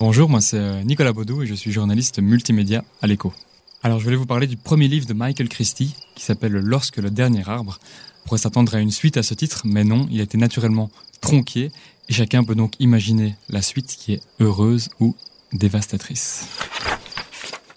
Bonjour, moi c'est euh, Nicolas Baudou et je suis journaliste multimédia à l'écho. Alors je voulais vous parler du premier livre de Michael Christie qui s'appelle Lorsque le dernier arbre. On pourrait s'attendre à une suite à ce titre, mais non, il a été naturellement tronqué et chacun peut donc imaginer la suite qui est heureuse ou dévastatrice.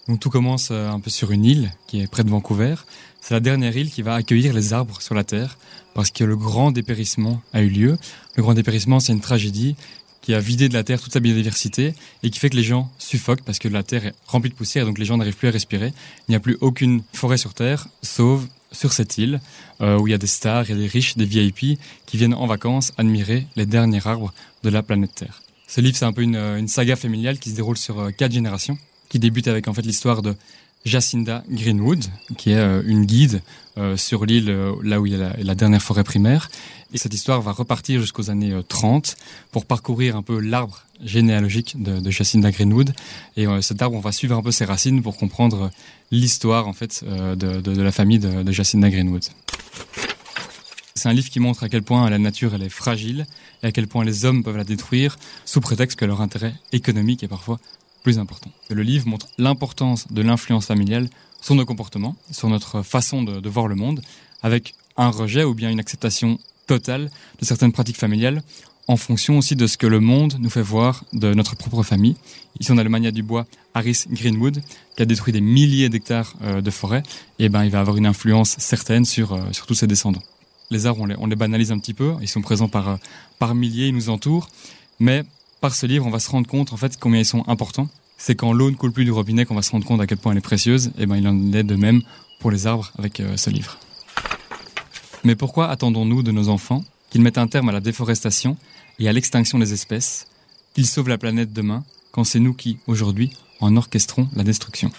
Donc tout commence euh, un peu sur une île qui est près de Vancouver. C'est la dernière île qui va accueillir les arbres sur la Terre parce que le grand dépérissement a eu lieu. Le grand dépérissement, c'est une tragédie qui a vidé de la Terre toute sa biodiversité et qui fait que les gens suffoquent parce que la Terre est remplie de poussière et donc les gens n'arrivent plus à respirer. Il n'y a plus aucune forêt sur Terre, sauf sur cette île euh, où il y a des stars, il y a des riches, des VIP qui viennent en vacances admirer les derniers arbres de la planète Terre. Ce livre, c'est un peu une, une, saga familiale qui se déroule sur euh, quatre générations, qui débute avec en fait l'histoire de Jacinda Greenwood, qui est euh, une guide euh, sur l'île euh, là où il y a la, dernière forêt primaire. Et cette histoire va repartir jusqu'aux années 30 pour parcourir un peu l'arbre généalogique de, Jacinda Greenwood. Et cet arbre, on va suivre un peu ses racines pour comprendre l'histoire en fait de, la famille de, de Jacinda Greenwood. C'est un livre qui montre à quel point la nature elle est fragile et à quel point les hommes peuvent la détruire sous prétexte que leur intérêt économique est parfois plus important. Le livre montre l'importance de l'influence familiale sur nos comportements, sur notre façon de, voir le monde, avec un rejet ou bien une acceptation totale de certaines pratiques familiales, en fonction aussi de ce que le monde nous fait voir de notre propre famille. Ici, on a le mania du bois Harris Greenwood, qui a détruit des milliers d'hectares euh, de forêt, et ben, il va avoir une influence certaine sur, euh, sur tous ses descendants. Les arbres, on les, on les banalise un petit peu, ils sont présents par, euh, par milliers, ils nous entourent, mais par ce livre, on va se rendre compte en fait combien ils sont importants. C'est quand l'eau ne coule plus du robinet qu'on va se rendre compte à quel point elle est précieuse. Et ben il en est de même pour les arbres avec euh, ce livre. Mais pourquoi attendons-nous de nos enfants qu'ils mettent un terme à la déforestation et à l'extinction des espèces, qu'ils sauvent la planète demain, quand c'est nous qui, aujourd'hui, en orchestrons la destruction?